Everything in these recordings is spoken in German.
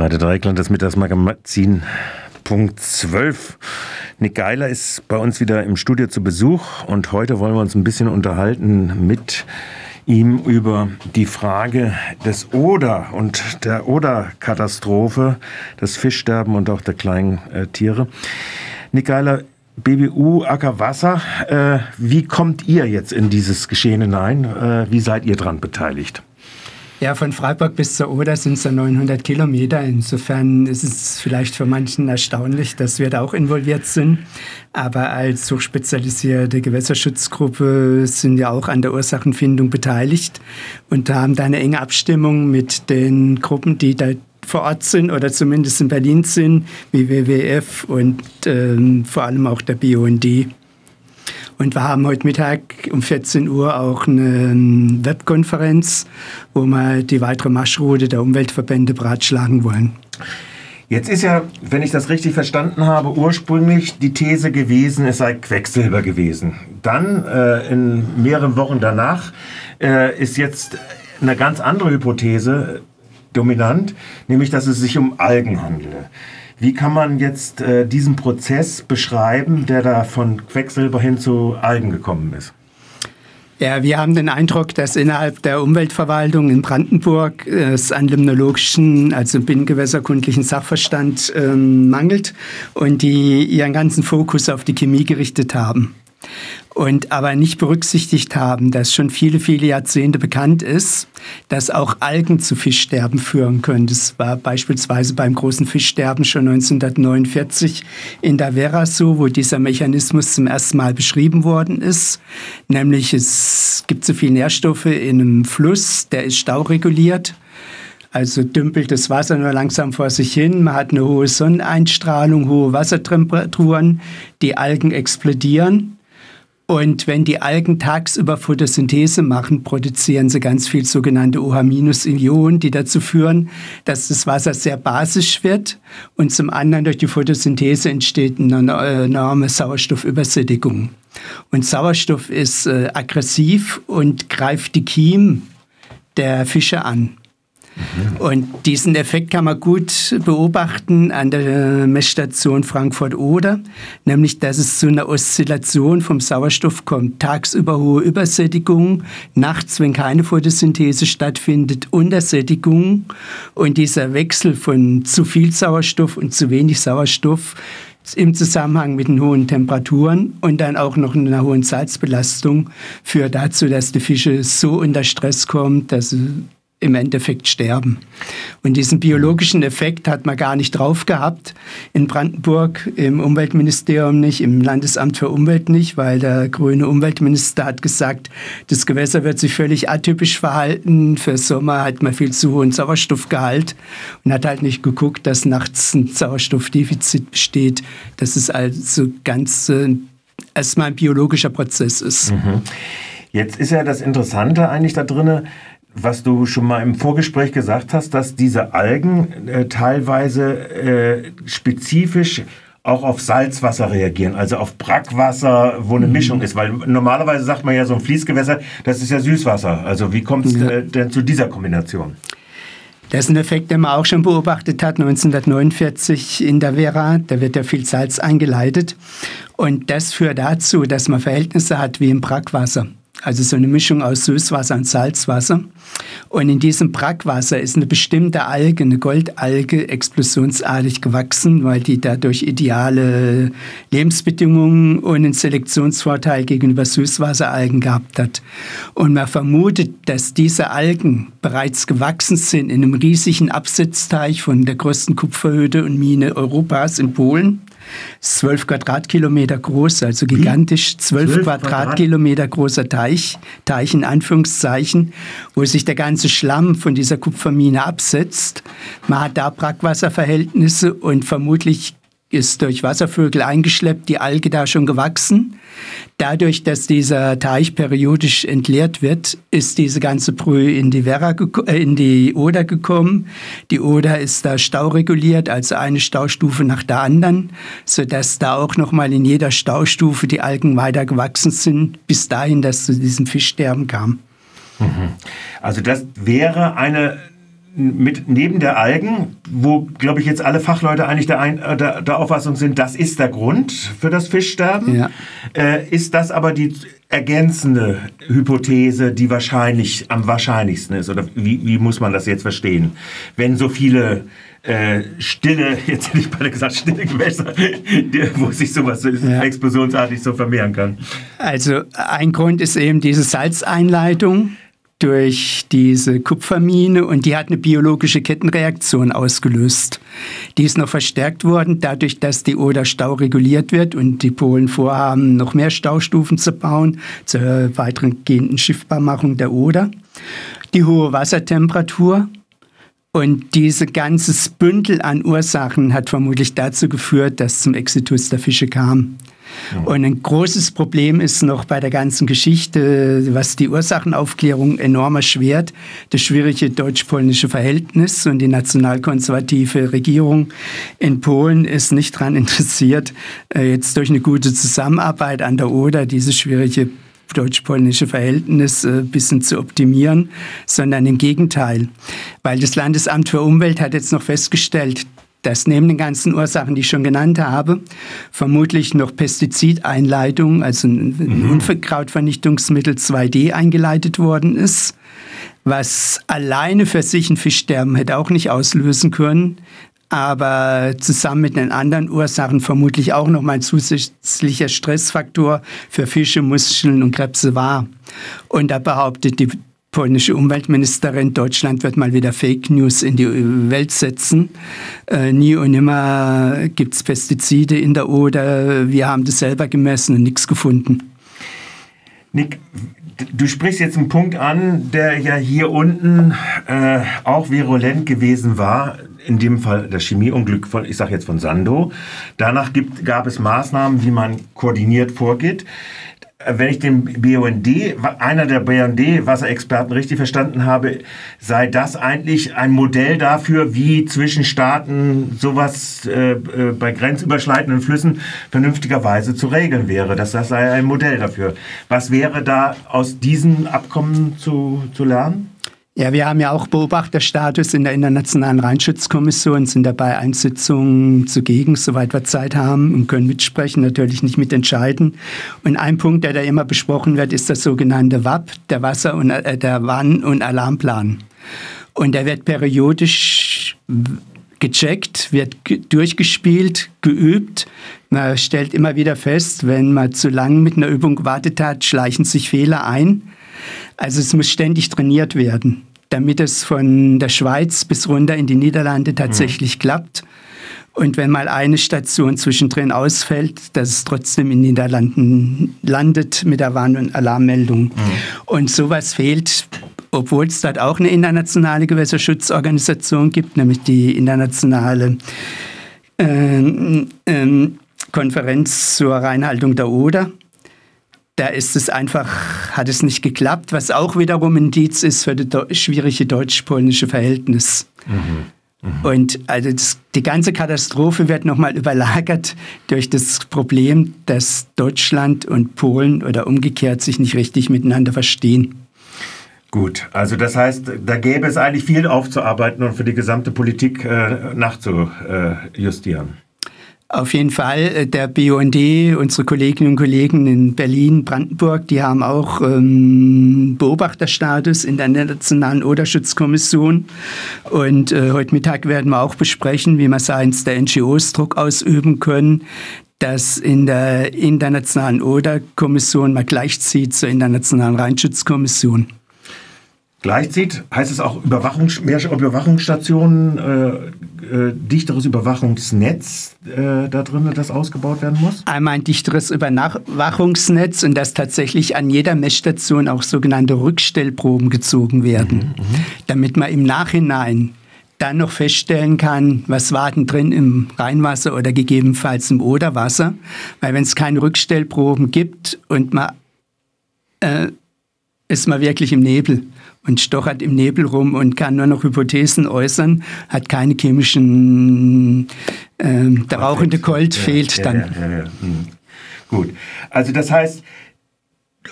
Radio Dreikland, das Mittagsmagazin Punkt 12. Nick Geiler ist bei uns wieder im Studio zu Besuch und heute wollen wir uns ein bisschen unterhalten mit ihm über die Frage des Oder und der Oder-Katastrophe, das Fischsterben und auch der kleinen äh, Tiere. Nick Geiler, BBU Ackerwasser, äh, wie kommt ihr jetzt in dieses Geschehen hinein? Äh, wie seid ihr daran beteiligt? Ja, von Freiburg bis zur Oder sind es ja 900 Kilometer. Insofern ist es vielleicht für manchen erstaunlich, dass wir da auch involviert sind. Aber als hochspezialisierte Gewässerschutzgruppe sind wir auch an der Ursachenfindung beteiligt und haben da eine enge Abstimmung mit den Gruppen, die da vor Ort sind oder zumindest in Berlin sind, wie WWF und ähm, vor allem auch der BUND. Und wir haben heute Mittag um 14 Uhr auch eine ähm, Webkonferenz, wo wir die weitere Marschroute der Umweltverbände beratschlagen wollen. Jetzt ist ja, wenn ich das richtig verstanden habe, ursprünglich die These gewesen, es sei Quecksilber gewesen. Dann äh, in mehreren Wochen danach äh, ist jetzt eine ganz andere Hypothese dominant, nämlich dass es sich um Algen handele. Wie kann man jetzt äh, diesen Prozess beschreiben, der da von Quecksilber hin zu Algen gekommen ist? Ja, wir haben den Eindruck, dass innerhalb der Umweltverwaltung in Brandenburg es an limnologischen, also binnengewässerkundlichen Sachverstand ähm, mangelt und die ihren ganzen Fokus auf die Chemie gerichtet haben und aber nicht berücksichtigt haben, dass schon viele, viele Jahrzehnte bekannt ist, dass auch Algen zu Fischsterben führen können. Das war beispielsweise beim großen Fischsterben schon 1949 in der Vera so, wo dieser Mechanismus zum ersten Mal beschrieben worden ist. Nämlich es gibt so viele Nährstoffe in einem Fluss, der ist staureguliert. Also dümpelt das Wasser nur langsam vor sich hin. Man hat eine hohe Sonneneinstrahlung, hohe Wassertemperaturen. Die Algen explodieren. Und wenn die Algen tagsüber Photosynthese machen, produzieren sie ganz viel sogenannte OH-Ionen, die dazu führen, dass das Wasser sehr basisch wird. Und zum anderen durch die Photosynthese entsteht eine enorme Sauerstoffübersättigung. Und Sauerstoff ist äh, aggressiv und greift die Kiem der Fische an. Und diesen Effekt kann man gut beobachten an der Messstation Frankfurt-Oder, nämlich dass es zu einer Oszillation vom Sauerstoff kommt. Tagsüber hohe Übersättigung, nachts, wenn keine Photosynthese stattfindet, Untersättigung. Und dieser Wechsel von zu viel Sauerstoff und zu wenig Sauerstoff im Zusammenhang mit den hohen Temperaturen und dann auch noch einer hohen Salzbelastung führt dazu, dass die Fische so unter Stress kommen, dass sie im Endeffekt sterben. Und diesen biologischen Effekt hat man gar nicht drauf gehabt. In Brandenburg im Umweltministerium nicht, im Landesamt für Umwelt nicht, weil der grüne Umweltminister hat gesagt, das Gewässer wird sich völlig atypisch verhalten. Für Sommer hat man viel zu hohen Sauerstoffgehalt und hat halt nicht geguckt, dass nachts ein Sauerstoffdefizit besteht. Das ist also ganz äh, erstmal ein biologischer Prozess ist. Mhm. Jetzt ist ja das Interessante eigentlich da drinnen, was du schon mal im Vorgespräch gesagt hast, dass diese Algen äh, teilweise äh, spezifisch auch auf Salzwasser reagieren, also auf Brackwasser, wo eine mhm. Mischung ist. Weil normalerweise sagt man ja so ein Fließgewässer, das ist ja Süßwasser. Also wie kommt es ja. äh, denn zu dieser Kombination? Das ist ein Effekt, den man auch schon beobachtet hat, 1949 in der Vera. Da wird ja viel Salz eingeleitet. Und das führt dazu, dass man Verhältnisse hat wie im Brackwasser. Also so eine Mischung aus Süßwasser und Salzwasser. Und in diesem Brackwasser ist eine bestimmte Alge, eine Goldalge, explosionsartig gewachsen, weil die dadurch ideale Lebensbedingungen und einen Selektionsvorteil gegenüber Süßwasseralgen gehabt hat. Und man vermutet, dass diese Algen bereits gewachsen sind in einem riesigen Absetzteich von der größten Kupferhütte und Mine Europas in Polen. 12 Quadratkilometer groß, also gigantisch, 12, Quadratkilometer großer Teich, Teich in Anführungszeichen, wo sich der ganze Schlamm von dieser Kupfermine absetzt. Man hat da Brackwasserverhältnisse und vermutlich ist durch Wasservögel eingeschleppt, die Alge da schon gewachsen. Dadurch, dass dieser Teich periodisch entleert wird, ist diese ganze Brühe in die, Werra äh, in die Oder gekommen. Die Oder ist da staureguliert, also eine Staustufe nach der anderen, sodass da auch nochmal in jeder Staustufe die Algen weiter gewachsen sind, bis dahin, dass zu diesem Fischsterben kam. Mhm. Also das wäre eine mit neben der Algen, wo, glaube ich, jetzt alle Fachleute eigentlich der, Ein äh, der, der, Auffassung sind, das ist der Grund für das Fischsterben, ja. äh, ist das aber die ergänzende Hypothese, die wahrscheinlich am wahrscheinlichsten ist? Oder wie, wie muss man das jetzt verstehen? Wenn so viele äh, stille, jetzt hätte ich beide gesagt, stille Gewässer, wo sich sowas ja. explosionsartig so vermehren kann. Also ein Grund ist eben diese Salzeinleitung durch diese Kupfermine und die hat eine biologische Kettenreaktion ausgelöst. Die ist noch verstärkt worden dadurch, dass die Oder Stau reguliert wird und die Polen vorhaben, noch mehr Staustufen zu bauen zur weiteren gehenden Schiffbarmachung der Oder. Die hohe Wassertemperatur und dieses ganze Bündel an Ursachen hat vermutlich dazu geführt, dass zum Exitus der Fische kam. Und ein großes Problem ist noch bei der ganzen Geschichte, was die Ursachenaufklärung enorm erschwert, das schwierige deutsch-polnische Verhältnis und die nationalkonservative Regierung in Polen ist nicht daran interessiert, äh, jetzt durch eine gute Zusammenarbeit an der Oder dieses schwierige deutsch-polnische Verhältnis ein äh, bisschen zu optimieren, sondern im Gegenteil. Weil das Landesamt für Umwelt hat jetzt noch festgestellt, dass neben den ganzen Ursachen, die ich schon genannt habe, vermutlich noch Pestizideinleitung, also ein mhm. Unkrautvernichtungsmittel 2D eingeleitet worden ist, was alleine für sich ein Fischsterben hätte auch nicht auslösen können, aber zusammen mit den anderen Ursachen vermutlich auch noch mal ein zusätzlicher Stressfaktor für Fische, Muscheln und Krebse war. Und da behauptet die polnische Umweltministerin, Deutschland wird mal wieder Fake News in die Welt setzen. Äh, nie und nimmer gibt es Pestizide in der Oder. Wir haben das selber gemessen und nichts gefunden. Nick, du sprichst jetzt einen Punkt an, der ja hier unten äh, auch virulent gewesen war. In dem Fall das Chemieunglück von, ich sage jetzt von Sando. Danach gibt, gab es Maßnahmen, wie man koordiniert vorgeht wenn ich den BUND, einer der BUND-Wasserexperten richtig verstanden habe, sei das eigentlich ein Modell dafür, wie zwischen Staaten sowas äh, äh, bei grenzüberschreitenden Flüssen vernünftigerweise zu regeln wäre. Das, das sei ein Modell dafür. Was wäre da aus diesen Abkommen zu, zu lernen? Ja, wir haben ja auch Beobachterstatus in der Internationalen Rheinschutzkommission, sind dabei Einsitzungen zugegen, soweit wir Zeit haben und können mitsprechen, natürlich nicht mitentscheiden. Und ein Punkt, der da immer besprochen wird, ist das sogenannte WAP, der Wasser- und äh, der Warn- und Alarmplan. Und der wird periodisch gecheckt, wird durchgespielt, geübt. Man stellt immer wieder fest, wenn man zu lange mit einer Übung gewartet hat, schleichen sich Fehler ein. Also es muss ständig trainiert werden damit es von der Schweiz bis runter in die Niederlande tatsächlich mhm. klappt. Und wenn mal eine Station zwischendrin ausfällt, dass es trotzdem in den Niederlanden landet mit der Warn- und Alarmmeldung. Mhm. Und sowas fehlt, obwohl es dort auch eine internationale Gewässerschutzorganisation gibt, nämlich die internationale äh, äh, Konferenz zur Reinhaltung der Oder da ist es einfach, hat es nicht geklappt, was auch wiederum ein Indiz ist für das schwierige deutsch-polnische Verhältnis. Mhm. Mhm. Und also das, die ganze Katastrophe wird nochmal überlagert durch das Problem, dass Deutschland und Polen oder umgekehrt sich nicht richtig miteinander verstehen. Gut, also das heißt, da gäbe es eigentlich viel aufzuarbeiten und für die gesamte Politik äh, nachzujustieren. Auf jeden Fall, äh, der BUND, unsere Kolleginnen und Kollegen in Berlin, Brandenburg, die haben auch ähm, Beobachterstatus in der Nationalen Oderschutzkommission. Und äh, heute Mittag werden wir auch besprechen, wie wir seitens der NGOs Druck ausüben können, dass in der Internationalen Oderkommission man gleichzieht zur Internationalen Rheinschutzkommission. Gleichzieht heißt es auch Überwachungs mehr Überwachungsstationen, äh, äh, dichteres Überwachungsnetz äh, da drin, das ausgebaut werden muss? Einmal ein dichteres Überwachungsnetz und dass tatsächlich an jeder Messstation auch sogenannte Rückstellproben gezogen werden, mhm, mhm, damit man im Nachhinein dann noch feststellen kann, was war denn drin im Rheinwasser oder gegebenenfalls im Oderwasser. Weil wenn es keine Rückstellproben gibt und man äh, ist man wirklich im Nebel und stochert im Nebel rum und kann nur noch Hypothesen äußern, hat keine chemischen, äh, der rauchende Colt ja, fehlt ja, dann. Ja, hm. Gut, also das heißt,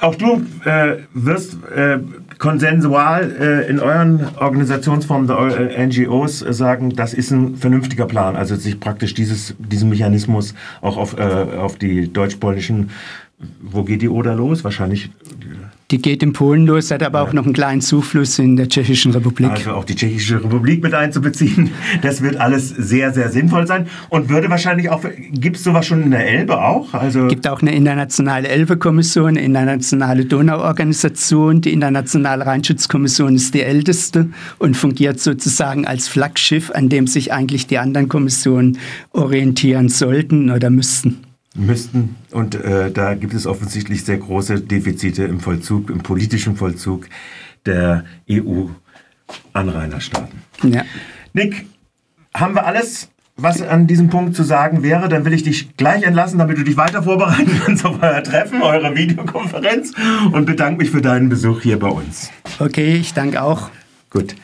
auch du äh, wirst äh, konsensual äh, in euren Organisationsformen der äh, NGOs sagen, das ist ein vernünftiger Plan. Also sich praktisch dieses, diesen Mechanismus auch auf, äh, auf die deutsch-polnischen, wo geht die Oder los? Wahrscheinlich die geht in Polen los, hat aber auch noch einen kleinen Zufluss in der Tschechischen Republik. Also auch die Tschechische Republik mit einzubeziehen, das wird alles sehr, sehr sinnvoll sein und würde wahrscheinlich auch, gibt es sowas schon in der Elbe auch? Also gibt auch eine internationale Elbe-Kommission, eine internationale Donau-Organisation. Die internationale Rheinschutzkommission ist die älteste und fungiert sozusagen als Flaggschiff, an dem sich eigentlich die anderen Kommissionen orientieren sollten oder müssten müssten. Und äh, da gibt es offensichtlich sehr große Defizite im Vollzug, im politischen Vollzug der EU-Anrainerstaaten. Ja. Nick, haben wir alles, was an diesem Punkt zu sagen wäre? Dann will ich dich gleich entlassen, damit du dich weiter vorbereiten kannst auf euer Treffen, eure Videokonferenz und bedanke mich für deinen Besuch hier bei uns. Okay, ich danke auch. Gut.